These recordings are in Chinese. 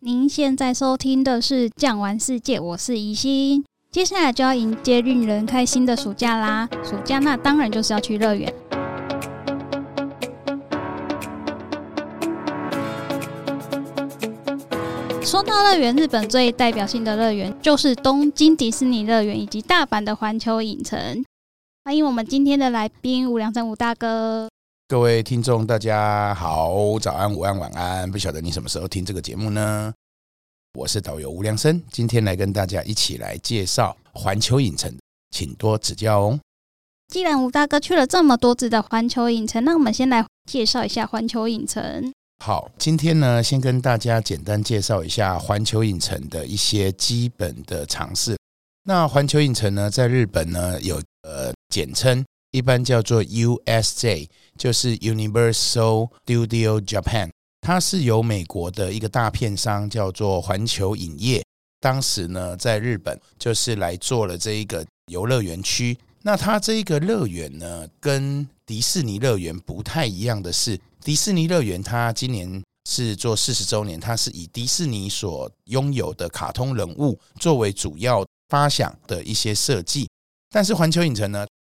您现在收听的是《酱玩世界》，我是怡心。接下来就要迎接令人开心的暑假啦！暑假那当然就是要去乐园。说到乐园，日本最代表性的乐园就是东京迪士尼乐园以及大阪的环球影城。欢迎我们今天的来宾吴良生吴大哥。各位听众，大家好，早安、午安、晚安。不晓得你什么时候听这个节目呢？我是导游吴良生，今天来跟大家一起来介绍环球影城，请多指教哦。既然吴大哥去了这么多次的环球影城，那我们先来介绍一下环球影城。好，今天呢，先跟大家简单介绍一下环球影城的一些基本的常识。那环球影城呢，在日本呢有呃简称。一般叫做 USJ，就是 Universal Studio Japan，它是由美国的一个大片商叫做环球影业，当时呢在日本就是来做了这一个游乐园区。那它这一个乐园呢，跟迪士尼乐园不太一样的是，迪士尼乐园它今年是做四十周年，它是以迪士尼所拥有的卡通人物作为主要发想的一些设计，但是环球影城呢，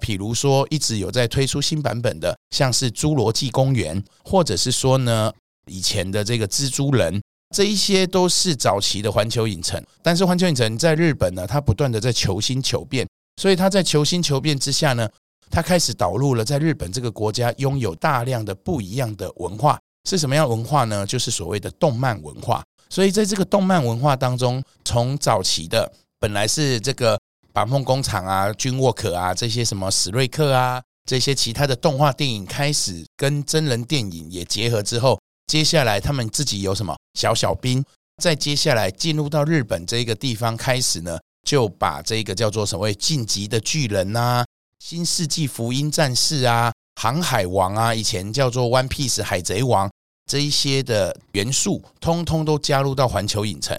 比如说一直有在推出新版本的，像是侏罗纪公园，或者是说呢以前的这个蜘蛛人，这一些都是早期的环球影城。但是环球影城在日本呢，它不断的在求新求变，所以它在求新求变之下呢，它开始导入了在日本这个国家拥有大量的不一样的文化，是什么样文化呢？就是所谓的动漫文化。所以在这个动漫文化当中，从早期的本来是这个板梦工厂啊、军沃可啊这些什么史瑞克啊这些其他的动画电影开始跟真人电影也结合之后，接下来他们自己有什么小小兵，再接下来进入到日本这个地方开始呢，就把这个叫做所谓晋级的巨人啊、新世纪福音战士啊、航海王啊，以前叫做 One Piece 海贼王。这一些的元素，通通都加入到环球影城。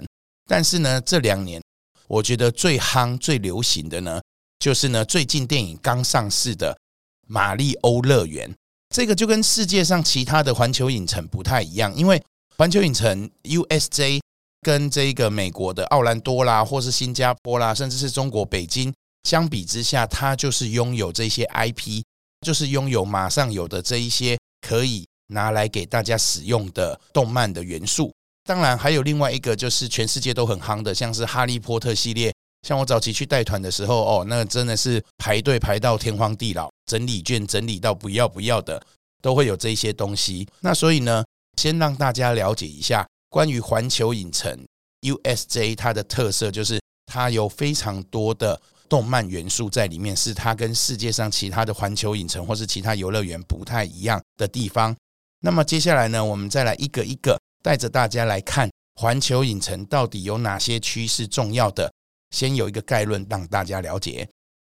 但是呢，这两年我觉得最夯、最流行的呢，就是呢最近电影刚上市的《马里欧乐园》。这个就跟世界上其他的环球影城不太一样，因为环球影城 USJ 跟这个美国的奥兰多啦，或是新加坡啦，甚至是中国北京相比之下，它就是拥有这些 IP，就是拥有马上有的这一些可以。拿来给大家使用的动漫的元素，当然还有另外一个，就是全世界都很夯的，像是哈利波特系列。像我早期去带团的时候，哦，那真的是排队排到天荒地老，整理券整理到不要不要的，都会有这些东西。那所以呢，先让大家了解一下关于环球影城 USJ 它的特色，就是它有非常多的动漫元素在里面，是它跟世界上其他的环球影城或是其他游乐园不太一样的地方。那么接下来呢，我们再来一个一个带着大家来看环球影城到底有哪些区是重要的。先有一个概论让大家了解。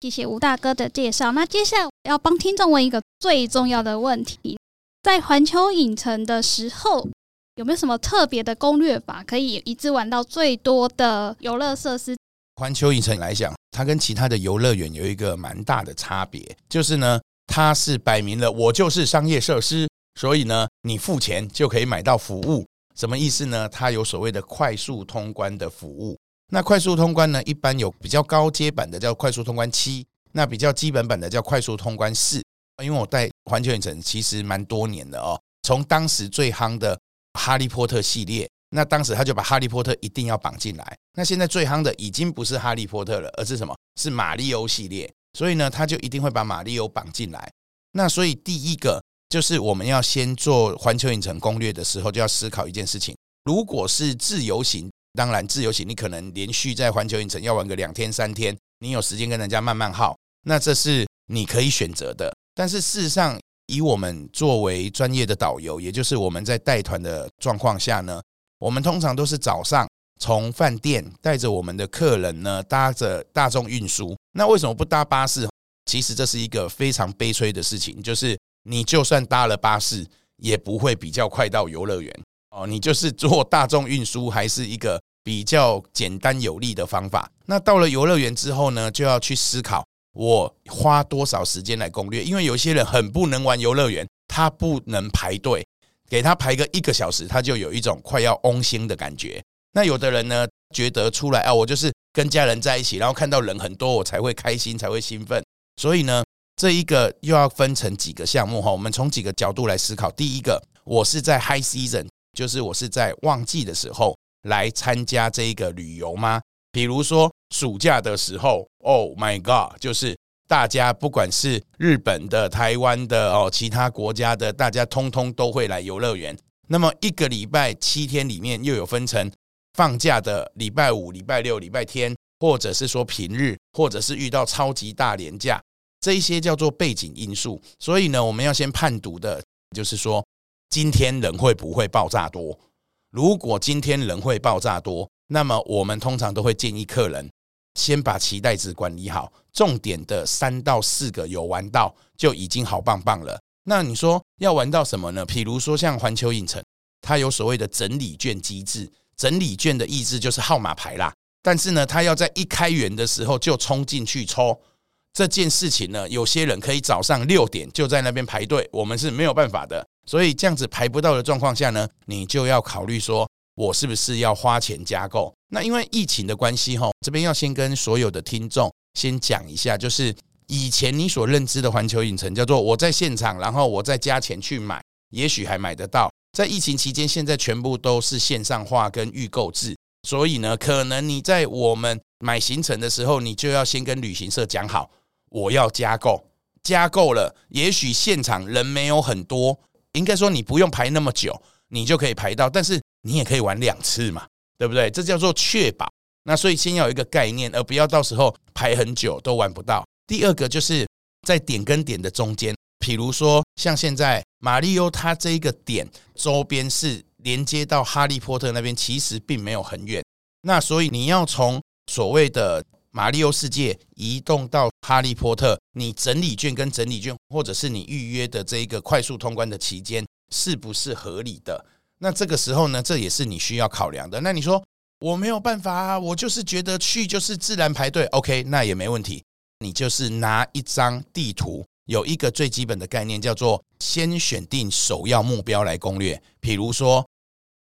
谢谢吴大哥的介绍。那接下来要帮听众问一个最重要的问题：在环球影城的时候，有没有什么特别的攻略法，可以一次玩到最多的游乐设施？环球影城来讲，它跟其他的游乐园有一个蛮大的差别，就是呢，它是摆明了我就是商业设施。所以呢，你付钱就可以买到服务，什么意思呢？它有所谓的快速通关的服务。那快速通关呢，一般有比较高阶版的叫快速通关七，那比较基本版的叫快速通关四。因为我带环球影城其实蛮多年的哦，从当时最夯的哈利波特系列，那当时他就把哈利波特一定要绑进来。那现在最夯的已经不是哈利波特了，而是什么？是马里欧系列。所以呢，他就一定会把马里欧绑进来。那所以第一个。就是我们要先做环球影城攻略的时候，就要思考一件事情：如果是自由行，当然自由行你可能连续在环球影城要玩个两天三天，你有时间跟人家慢慢耗，那这是你可以选择的。但是事实上，以我们作为专业的导游，也就是我们在带团的状况下呢，我们通常都是早上从饭店带着我们的客人呢，搭着大众运输。那为什么不搭巴士？其实这是一个非常悲催的事情，就是你就算搭了巴士，也不会比较快到游乐园哦。你就是坐大众运输，还是一个比较简单有力的方法。那到了游乐园之后呢，就要去思考我花多少时间来攻略，因为有些人很不能玩游乐园，他不能排队，给他排个一个小时，他就有一种快要翁心的感觉。那有的人呢，觉得出来啊，我就是跟家人在一起，然后看到人很多，我才会开心，才会兴奋。所以呢，这一个又要分成几个项目哈，我们从几个角度来思考。第一个，我是在 high season，就是我是在旺季的时候来参加这一个旅游吗？比如说暑假的时候，Oh my God，就是大家不管是日本的、台湾的哦，其他国家的，大家通通都会来游乐园。那么一个礼拜七天里面，又有分成放假的礼拜五、礼拜六、礼拜天。或者是说平日，或者是遇到超级大连假，这一些叫做背景因素。所以呢，我们要先判读的，就是说今天人会不会爆炸多？如果今天人会爆炸多，那么我们通常都会建议客人先把期待值管理好，重点的三到四个有玩到就已经好棒棒了。那你说要玩到什么呢？譬如说像环球影城，它有所谓的整理券机制，整理券的意思就是号码牌啦。但是呢，他要在一开园的时候就冲进去抽这件事情呢，有些人可以早上六点就在那边排队，我们是没有办法的。所以这样子排不到的状况下呢，你就要考虑说，我是不是要花钱加购？那因为疫情的关系哈，这边要先跟所有的听众先讲一下，就是以前你所认知的环球影城叫做我在现场，然后我再加钱去买，也许还买得到。在疫情期间，现在全部都是线上化跟预购制。所以呢，可能你在我们买行程的时候，你就要先跟旅行社讲好，我要加购，加购了，也许现场人没有很多，应该说你不用排那么久，你就可以排到，但是你也可以玩两次嘛，对不对？这叫做确保。那所以先要有一个概念，而不要到时候排很久都玩不到。第二个就是在点跟点的中间，比如说像现在马里欧，它这一个点周边是。连接到哈利波特那边其实并没有很远，那所以你要从所谓的马里奥世界移动到哈利波特，你整理券跟整理券，或者是你预约的这一个快速通关的期间是不是合理的？那这个时候呢，这也是你需要考量的。那你说我没有办法啊，我就是觉得去就是自然排队，OK，那也没问题，你就是拿一张地图。有一个最基本的概念叫做先选定首要目标来攻略，比如说。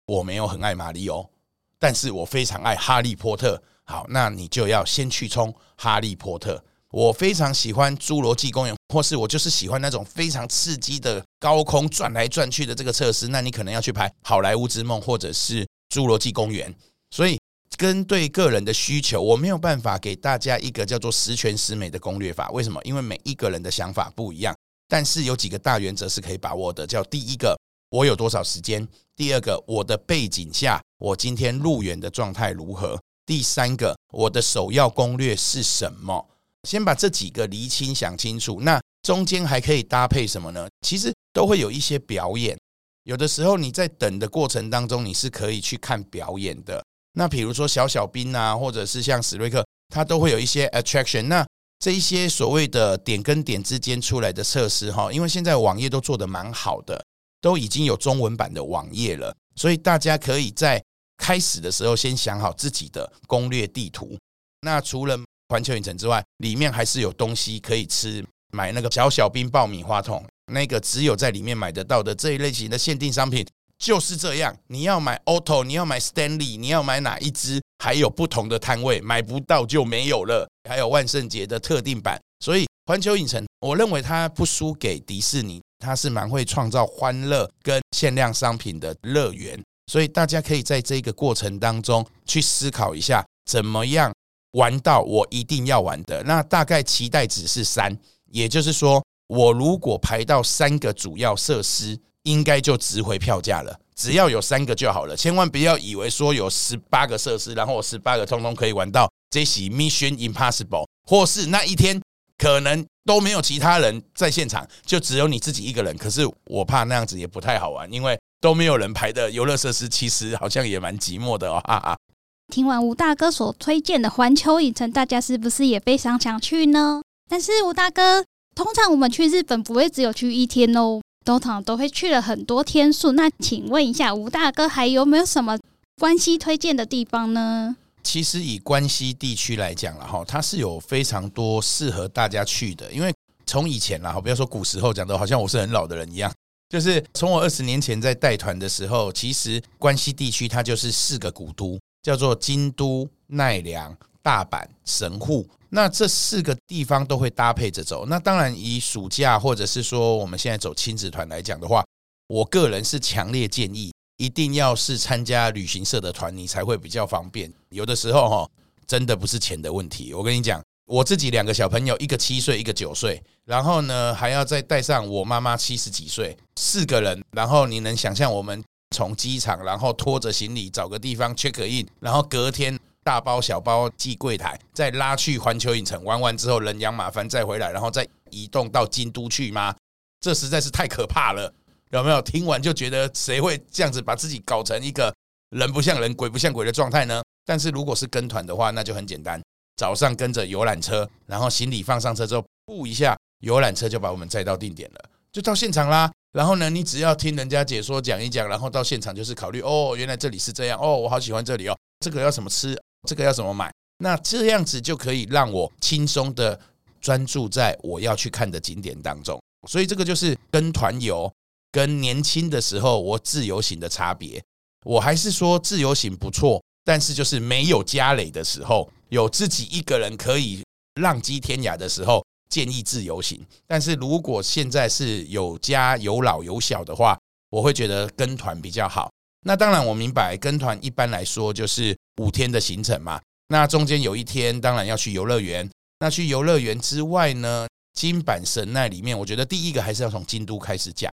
我没有很爱马里奥，但是我非常爱哈利波特。好，那你就要先去冲哈利波特。我非常喜欢侏罗纪公园，或是我就是喜欢那种非常刺激的高空转来转去的这个设施。那你可能要去排好莱坞之梦，或者是侏罗纪公园。所以，跟对个人的需求，我没有办法给大家一个叫做十全十美的攻略法。为什么？因为每一个人的想法不一样。但是有几个大原则是可以把握的，叫第一个。我有多少时间？第二个，我的背景下，我今天入园的状态如何？第三个，我的首要攻略是什么？先把这几个厘清、想清楚。那中间还可以搭配什么呢？其实都会有一些表演。有的时候你在等的过程当中，你是可以去看表演的。那比如说小小兵啊，或者是像史瑞克，它都会有一些 attraction。那这一些所谓的点跟点之间出来的设施，哈，因为现在网页都做得蛮好的。都已经有中文版的网页了，所以大家可以在开始的时候先想好自己的攻略地图。那除了环球影城之外，里面还是有东西可以吃。买那个小小兵爆米花桶，那个只有在里面买得到的这一类型的限定商品就是这样。你要买 Otto，你要买 Stanley，你要买哪一支？还有不同的摊位，买不到就没有了。还有万圣节的特定版，所以环球影城，我认为它不输给迪士尼。它是蛮会创造欢乐跟限量商品的乐园，所以大家可以在这个过程当中去思考一下，怎么样玩到我一定要玩的。那大概期待值是三，也就是说，我如果排到三个主要设施，应该就值回票价了。只要有三个就好了，千万不要以为说有十八个设施，然后我十八个通通可以玩到，这是 Mission Impossible，或是那一天。可能都没有其他人在现场，就只有你自己一个人。可是我怕那样子也不太好玩，因为都没有人排的游乐设施，其实好像也蛮寂寞的哦。哈哈。听完吴大哥所推荐的环球影城，大家是不是也非常想去呢？但是吴大哥，通常我们去日本不会只有去一天哦，通常都会去了很多天数。那请问一下，吴大哥还有没有什么关西推荐的地方呢？其实以关西地区来讲了哈，它是有非常多适合大家去的。因为从以前啦，哈，不要说古时候讲的，好像我是很老的人一样。就是从我二十年前在带团的时候，其实关西地区它就是四个古都。叫做京都、奈良、大阪、神户，那这四个地方都会搭配着走。那当然，以暑假或者是说我们现在走亲子团来讲的话，我个人是强烈建议，一定要是参加旅行社的团，你才会比较方便。有的时候哈，真的不是钱的问题。我跟你讲，我自己两个小朋友，一个七岁，一个九岁，然后呢还要再带上我妈妈七十几岁，四个人，然后你能想象我们？从机场，然后拖着行李找个地方 check in，然后隔天大包小包寄柜台，再拉去环球影城玩完之后人仰马翻再回来，然后再移动到京都去吗？这实在是太可怕了，有没有？听完就觉得谁会这样子把自己搞成一个人不像人、鬼不像鬼的状态呢？但是如果是跟团的话，那就很简单，早上跟着游览车，然后行李放上车之后，布一下游览车就把我们载到定点了，就到现场啦。然后呢，你只要听人家解说讲一讲，然后到现场就是考虑哦，原来这里是这样哦，我好喜欢这里哦，这个要怎么吃，这个要怎么买，那这样子就可以让我轻松的专注在我要去看的景点当中。所以这个就是跟团游跟年轻的时候我自由行的差别。我还是说自由行不错，但是就是没有家累的时候，有自己一个人可以浪迹天涯的时候。建议自由行，但是如果现在是有家有老有小的话，我会觉得跟团比较好。那当然，我明白跟团一般来说就是五天的行程嘛。那中间有一天当然要去游乐园。那去游乐园之外呢，京阪神奈里面，我觉得第一个还是要从京都开始讲。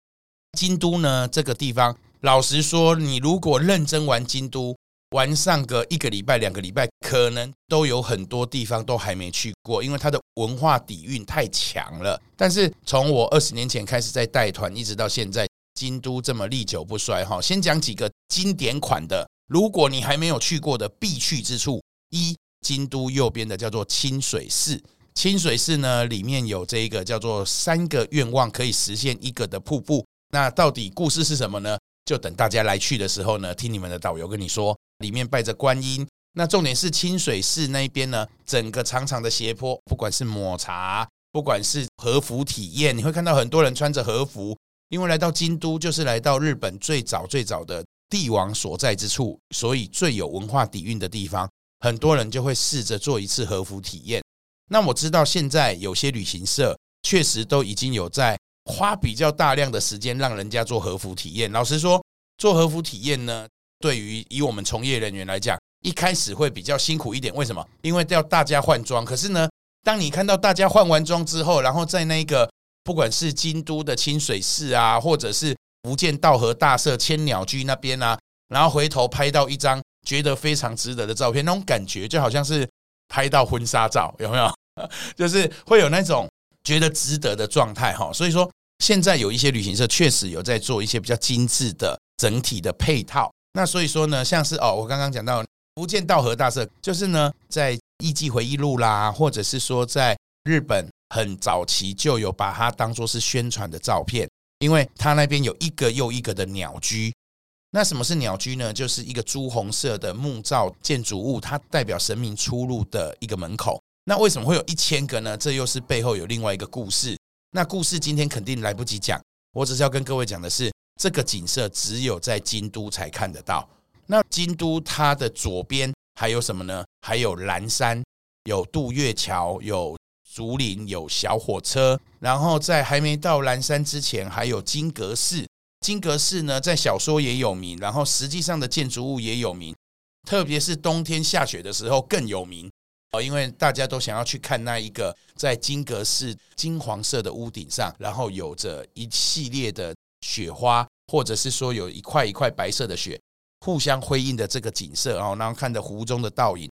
京都呢这个地方，老实说，你如果认真玩京都。玩上个一个礼拜、两个礼拜，可能都有很多地方都还没去过，因为它的文化底蕴太强了。但是从我二十年前开始在带团，一直到现在，京都这么历久不衰哈。先讲几个经典款的，如果你还没有去过的必去之处，一京都右边的叫做清水寺，清水寺呢里面有这一个叫做三个愿望可以实现一个的瀑布。那到底故事是什么呢？就等大家来去的时候呢，听你们的导游跟你说。里面拜着观音，那重点是清水寺那边呢，整个长长的斜坡，不管是抹茶，不管是和服体验，你会看到很多人穿着和服，因为来到京都就是来到日本最早最早的帝王所在之处，所以最有文化底蕴的地方，很多人就会试着做一次和服体验。那我知道现在有些旅行社确实都已经有在花比较大量的时间让人家做和服体验。老实说，做和服体验呢，对于以我们从业人员来讲，一开始会比较辛苦一点。为什么？因为要大家换装。可是呢，当你看到大家换完装之后，然后在那个不管是京都的清水寺啊，或者是福建道和大社千鸟居那边啊，然后回头拍到一张觉得非常值得的照片，那种感觉就好像是拍到婚纱照，有没有？就是会有那种觉得值得的状态哈。所以说，现在有一些旅行社确实有在做一些比较精致的整体的配套。那所以说呢，像是哦，我刚刚讲到福建道和大社，就是呢，在《艺伎回忆录》啦，或者是说在日本很早期就有把它当做是宣传的照片，因为它那边有一个又一个的鸟居。那什么是鸟居呢？就是一个朱红色的木造建筑物，它代表神明出入的一个门口。那为什么会有一千个呢？这又是背后有另外一个故事。那故事今天肯定来不及讲，我只是要跟各位讲的是。这个景色只有在京都才看得到。那京都它的左边还有什么呢？还有岚山，有渡月桥，有竹林，有小火车。然后在还没到岚山之前，还有金阁寺。金阁寺呢，在小说也有名，然后实际上的建筑物也有名，特别是冬天下雪的时候更有名哦，因为大家都想要去看那一个在金阁寺金黄色的屋顶上，然后有着一系列的。雪花，或者是说有一块一块白色的雪互相辉映的这个景色，然后然后看着湖中的倒影，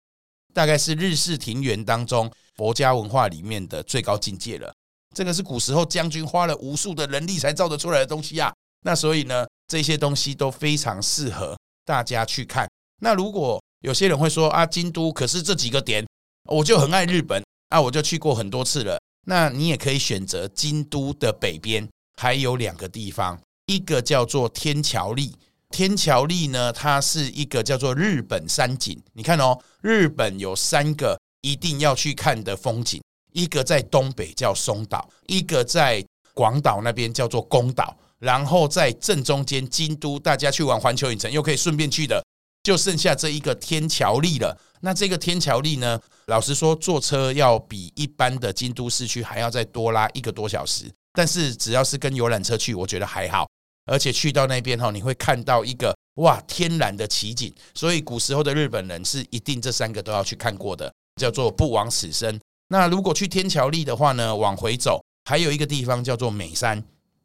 大概是日式庭园当中佛家文化里面的最高境界了。这个是古时候将军花了无数的人力才造得出来的东西啊。那所以呢，这些东西都非常适合大家去看。那如果有些人会说啊，京都可是这几个点，我就很爱日本啊，我就去过很多次了。那你也可以选择京都的北边，还有两个地方，一个叫做天桥立。天桥立呢，它是一个叫做日本山景。你看哦，日本有三个一定要去看的风景，一个在东北叫松岛，一个在广岛那边叫做宫岛，然后在正中间京都，大家去玩环球影城又可以顺便去的，就剩下这一个天桥立了。那这个天桥立呢，老实说，坐车要比一般的京都市区还要再多拉一个多小时，但是只要是跟游览车去，我觉得还好。而且去到那边哈，你会看到一个哇天然的奇景，所以古时候的日本人是一定这三个都要去看过的，叫做不枉此生。那如果去天桥立的话呢，往回走还有一个地方叫做美山，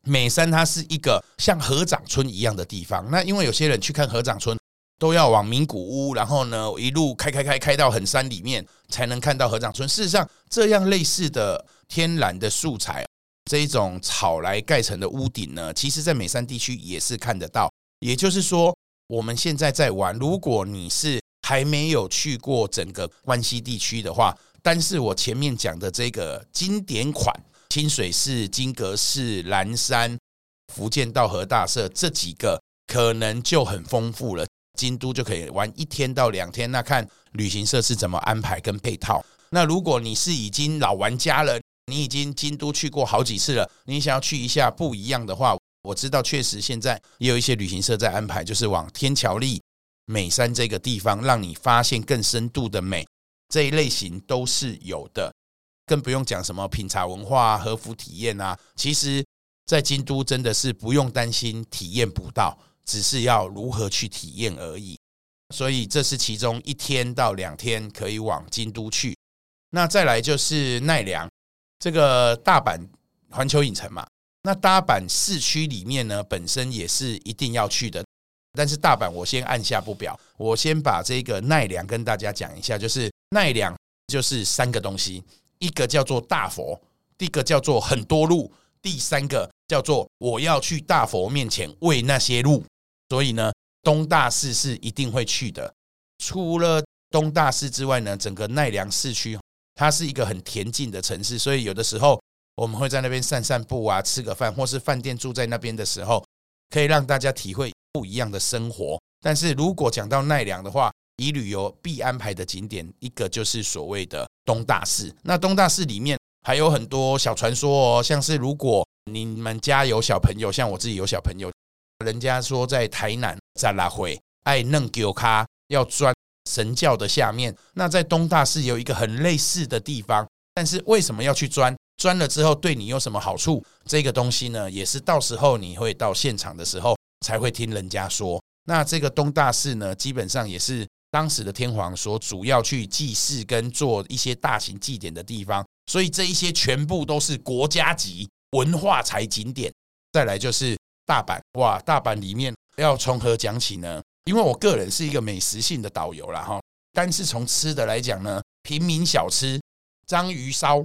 美山它是一个像合掌村一样的地方。那因为有些人去看合掌村都要往名古屋，然后呢一路开开开开到很山里面才能看到合掌村。事实上，这样类似的天然的素材。这一种草来盖成的屋顶呢，其实在美山地区也是看得到。也就是说，我们现在在玩，如果你是还没有去过整个关西地区的话，但是我前面讲的这个经典款清水寺、金阁寺、岚山、福建道和大社这几个，可能就很丰富了。京都就可以玩一天到两天，那看旅行社是怎么安排跟配套。那如果你是已经老玩家了，你已经京都去过好几次了，你想要去一下不一样的话，我知道确实现在也有一些旅行社在安排，就是往天桥立、美山这个地方，让你发现更深度的美，这一类型都是有的。更不用讲什么品茶文化、和服体验啊，其实，在京都真的是不用担心体验不到，只是要如何去体验而已。所以这是其中一天到两天可以往京都去。那再来就是奈良。这个大阪环球影城嘛，那大阪市区里面呢，本身也是一定要去的。但是大阪我先按下不表，我先把这个奈良跟大家讲一下，就是奈良就是三个东西，一个叫做大佛，第一个叫做很多路，第三个叫做我要去大佛面前喂那些鹿。所以呢，东大寺是一定会去的。除了东大寺之外呢，整个奈良市区。它是一个很恬静的城市，所以有的时候我们会在那边散散步啊，吃个饭，或是饭店住在那边的时候，可以让大家体会不一样的生活。但是如果讲到奈良的话，以旅游必安排的景点，一个就是所谓的东大寺。那东大寺里面还有很多小传说哦，像是如果你们家有小朋友，像我自己有小朋友，人家说在台南在拉回爱弄丢卡要钻。神教的下面，那在东大寺有一个很类似的地方，但是为什么要去钻？钻了之后对你有什么好处？这个东西呢，也是到时候你会到现场的时候才会听人家说。那这个东大寺呢，基本上也是当时的天皇所主要去祭祀跟做一些大型祭典的地方，所以这一些全部都是国家级文化财景点。再来就是大阪，哇，大阪里面要从何讲起呢？因为我个人是一个美食性的导游啦哈，但是从吃的来讲呢，平民小吃、章鱼烧、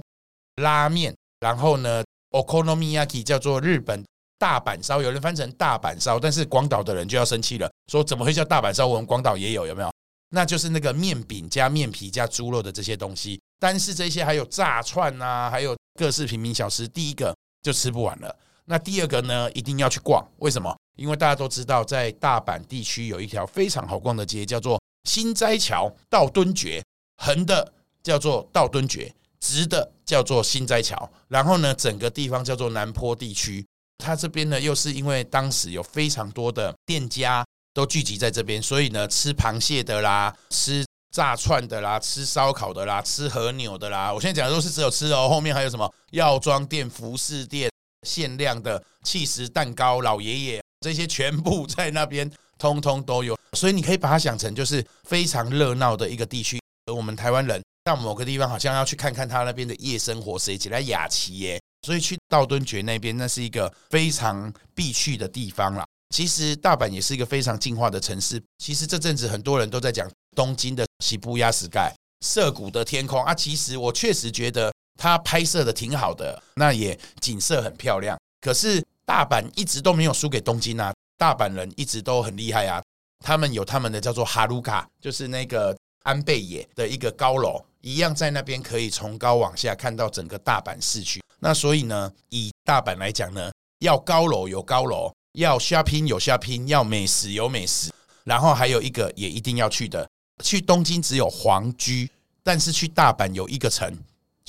拉面，然后呢，Okonomiyaki 叫做日本大阪烧，有人翻成大阪烧，但是广岛的人就要生气了，说怎么会叫大阪烧？我们广岛也有，有没有？那就是那个面饼加面皮加猪肉的这些东西，但是这些还有炸串啊，还有各式平民小吃，第一个就吃不完了。那第二个呢，一定要去逛，为什么？因为大家都知道，在大阪地区有一条非常好逛的街，叫做心斋桥道顿堀，横的叫做道顿堀，直的叫做心斋桥。然后呢，整个地方叫做南坡地区。它这边呢，又是因为当时有非常多的店家都聚集在这边，所以呢，吃螃蟹的啦，吃炸串的啦，吃烧烤的啦，吃和牛的啦。我现在讲的都是只有吃哦，后面还有什么药妆店、服饰店、限量的起司蛋糕、老爷爷。这些全部在那边通通都有，所以你可以把它想成就是非常热闹的一个地区。而我们台湾人到某个地方，好像要去看看他那边的夜生活，谁起来雅齐耶？所以去道顿堀那边，那是一个非常必去的地方啦。其实大阪也是一个非常进化的城市。其实这阵子很多人都在讲东京的涩谷スカイ涩谷的天空啊，其实我确实觉得 它拍摄的挺好的，那也景色很漂亮。可是大阪一直都没有输给东京啊！大阪人一直都很厉害啊，他们有他们的叫做哈鲁卡，就是那个安倍野的一个高楼，一样在那边可以从高往下看到整个大阪市区。那所以呢，以大阪来讲呢，要高楼有高楼，要 shopping 有 shopping，要美食有美食，然后还有一个也一定要去的，去东京只有皇居，但是去大阪有一个城，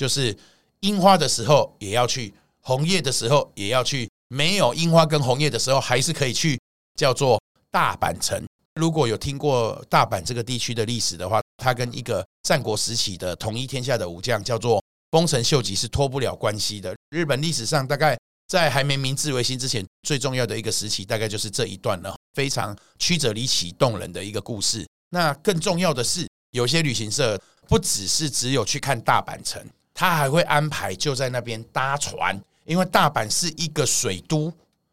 就是樱花的时候也要去，红叶的时候也要去。没有樱花跟红叶的时候，还是可以去，叫做大阪城。如果有听过大阪这个地区的历史的话，它跟一个战国时期的统一天下的武将叫做丰臣秀吉是脱不了关系的。日本历史上大概在还没明治维新之前，最重要的一个时期，大概就是这一段了，非常曲折离奇动人的一个故事。那更重要的是，有些旅行社不只是只有去看大阪城，他还会安排就在那边搭船。因为大阪是一个水都，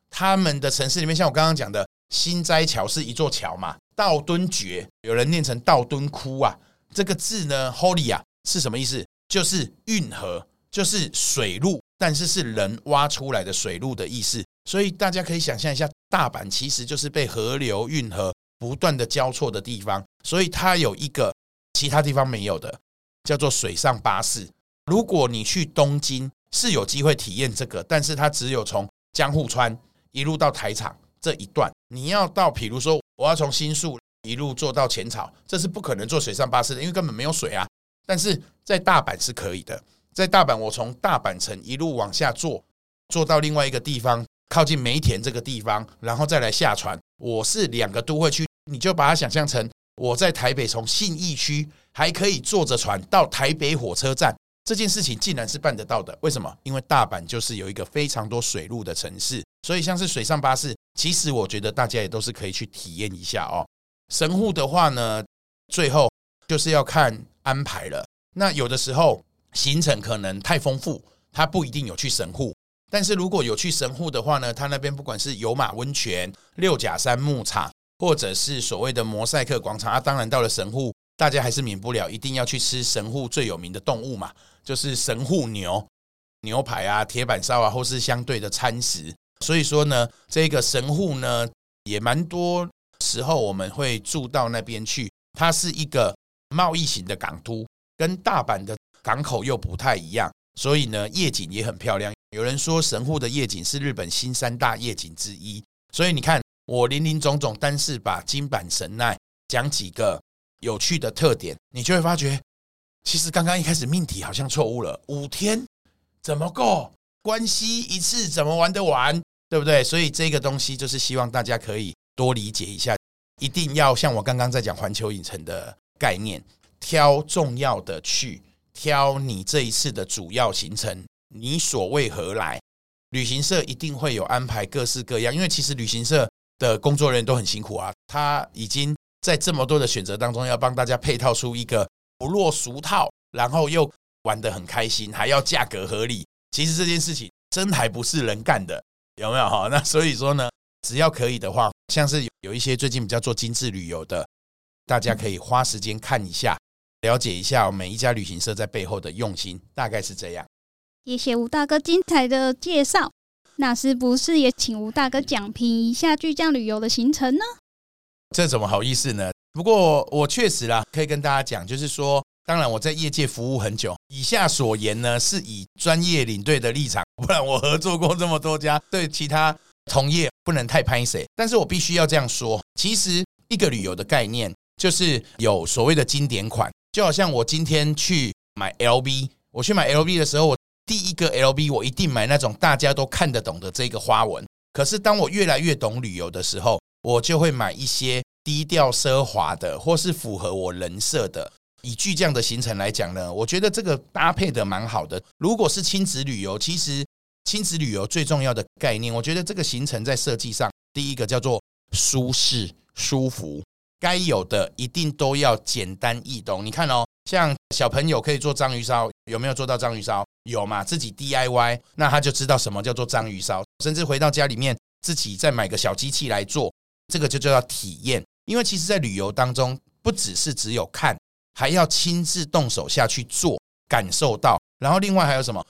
他们的城市里面，像我刚刚讲的心斋桥是一座桥嘛，道顿堀有人念成道顿窟啊，这个字呢，Holy 啊是什么意思？就是运河，就是水路，但是是人挖出来的水路的意思。所以大家可以想象一下，大阪其实就是被河流、运河不断的交错的地方，所以它有一个其他地方没有的，叫做水上巴士。如果你去东京，是有机会体验这个，但是它只有从江户川一路到台场这一段。你要到，比如说我要从新宿一路坐到浅草，这是不可能坐水上巴士的，因为根本没有水啊。但是在大阪是可以的，在大阪我从大阪城一路往下坐，坐到另外一个地方，靠近梅田这个地方，然后再来下船。我是两个都会区，你就把它想象成我在台北从信义区还可以坐着船到台北火车站。这件事情竟然是办得到的，为什么？因为大阪就是有一个非常多水路的城市，所以像是水上巴士，其实我觉得大家也都是可以去体验一下哦。神户的话呢，最后就是要看安排了。那有的时候行程可能太丰富，它不一定有去神户。但是如果有去神户的话呢，它那边不管是有马温泉、六甲山牧场，或者是所谓的摩赛克广场，啊，当然到了神户，大家还是免不了一定要去吃神户最有名的动物嘛。就是神户牛牛排啊、铁板烧啊，或是相对的餐食。所以说呢，这个神户呢，也蛮多时候我们会住到那边去。它是一个贸易型的港都，跟大阪的港口又不太一样，所以呢，夜景也很漂亮。有人说神户的夜景是日本新三大夜景之一。所以你看，我林林总总，单是把金阪神奈讲几个有趣的特点，你就会发觉。其实刚刚一开始命题好像错误了，五天怎么够？关西一次怎么玩得完？对不对？所以这个东西就是希望大家可以多理解一下，一定要像我刚刚在讲环球影城的概念，挑重要的去，挑你这一次的主要行程，你所为何来？旅行社一定会有安排各式各样，因为其实旅行社的工作人员都很辛苦啊，他已经在这么多的选择当中，要帮大家配套出一个。不落俗套，然后又玩得很开心，还要价格合理。其实这件事情真还不是人干的，有没有哈？那所以说呢，只要可以的话，像是有一些最近比较做精致旅游的，大家可以花时间看一下，了解一下每一家旅行社在背后的用心，大概是这样。谢谢吴大哥精彩的介绍，那是不是也请吴大哥讲评一下巨匠旅游的行程呢？这怎么好意思呢？不过我确实啦，可以跟大家讲，就是说，当然我在业界服务很久，以下所言呢是以专业领队的立场，不然我合作过这么多家，对其他同业不能太拍谢。但是我必须要这样说，其实一个旅游的概念就是有所谓的经典款，就好像我今天去买 LV，我去买 LV 的时候，我第一个 LV 我一定买那种大家都看得懂的这个花纹。可是当我越来越懂旅游的时候，我就会买一些。低调奢华的，或是符合我人设的，以巨匠的行程来讲呢，我觉得这个搭配的蛮好的。如果是亲子旅游，其实亲子旅游最重要的概念，我觉得这个行程在设计上，第一个叫做舒适舒服，该有的一定都要简单易懂。你看哦，像小朋友可以做章鱼烧，有没有做到章鱼烧？有嘛？自己 DIY，那他就知道什么叫做章鱼烧，甚至回到家里面自己再买个小机器来做，这个就叫做体验。因为其实，在旅游当中，不只是只有看，还要亲自动手下去做，感受到。然后，另外还有什么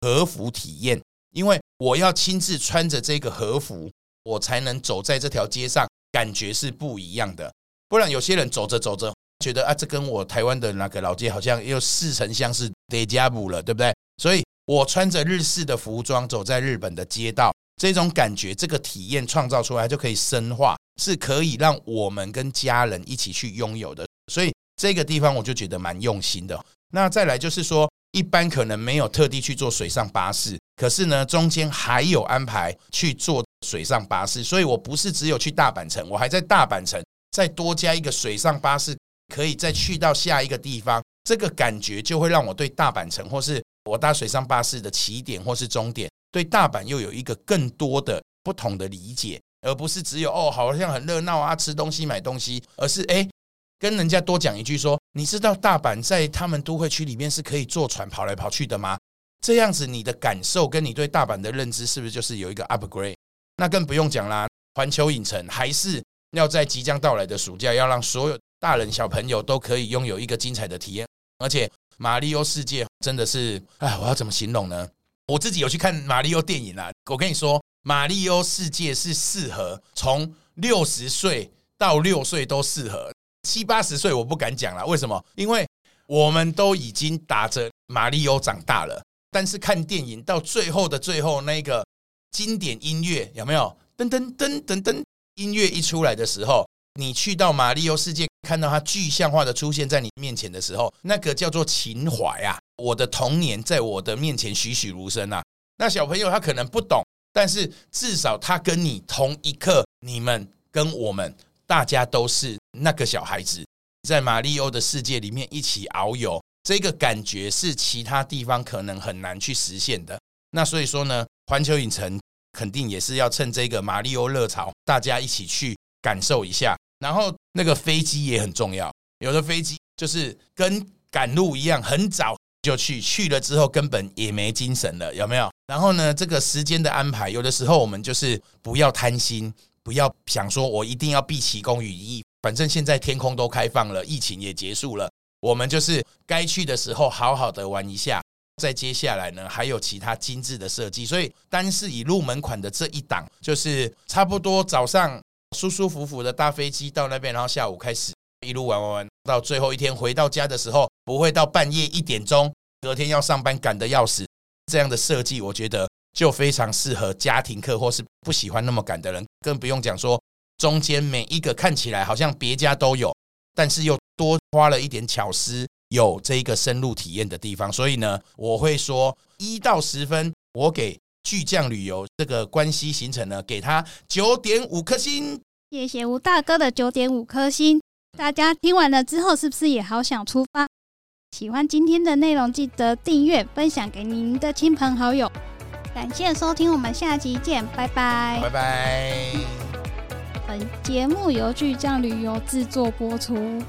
和服体验？因为我要亲自穿着这个和服，我才能走在这条街上，感觉是不一样的。不然有些人走着走着，觉得啊，这跟我台湾的那个老街好像又似曾相识，得加补了，对不对？所以我穿着日式的服装走在日本的街道，这种感觉，这个体验创造出来就可以深化，是可以让我们跟家人一起去拥有的。所以这个地方我就觉得蛮用心的。那再来就是说，一般可能没有特地去坐水上巴士，可是呢，中间还有安排去坐水上巴士，所以我不是只有去大阪城，我还在大阪城再多加一个水上巴士，可以再去到下一个地方。这个感觉就会让我对大阪城，或是我搭水上巴士的起点或是终点，对大阪又有一个更多的不同的理解，而不是只有哦，好像很热闹啊，吃东西买东西，而是诶，跟人家多讲一句说，你知道大阪在他们都会区里面是可以坐船跑来跑去的吗？这样子你的感受跟你对大阪的认知是不是就是有一个 upgrade？那更不用讲啦，环球影城还是要在即将到来的暑假，要让所有大人小朋友都可以拥有一个精彩的体验。而且马里奥世界真的是，哎，我要怎么形容呢？我自己有去看马里奥电影啊。我跟你说，马里奥世界是适合从六十岁到六岁都适合，七八十岁我不敢讲了。为什么？因为我们都已经打着马里奥长大了。但是看电影到最后的最后，那个经典音乐有没有？噔噔噔噔噔，音乐一出来的时候。你去到马里奥世界，看到它具象化的出现在你面前的时候，那个叫做情怀啊！我的童年在我的面前栩栩如生啊！那小朋友他可能不懂，但是至少他跟你同一刻，你们跟我们大家都是那个小孩子，在马里奥的世界里面一起遨游，这个感觉是其他地方可能很难去实现的。那所以说呢，环球影城肯定也是要趁这个马里奥热潮，大家一起去感受一下。然后那个飞机也很重要，有的飞机就是跟赶路一样，很早就去，去了之后根本也没精神了，有没有？然后呢，这个时间的安排，有的时候我们就是不要贪心，不要想说我一定要毕其功于一，反正现在天空都开放了，疫情也结束了，我们就是该去的时候好好的玩一下。再接下来呢，还有其他精致的设计，所以单是以入门款的这一档，就是差不多早上。舒舒服服的搭飞机到那边，然后下午开始一路玩玩玩，到最后一天回到家的时候，不会到半夜一点钟，隔天要上班赶得要死。这样的设计，我觉得就非常适合家庭客或是不喜欢那么赶的人，更不用讲说中间每一个看起来好像别家都有，但是又多花了一点巧思，有这一个深入体验的地方。所以呢，我会说一到十分，我给。巨匠旅游这个关西行程呢，给他九点五颗星。谢谢吴大哥的九点五颗星。大家听完了之后，是不是也好想出发？喜欢今天的内容，记得订阅、分享给您的亲朋好友。感谢收听，我们下集见，拜拜。拜拜。本节目由巨匠旅游制作播出。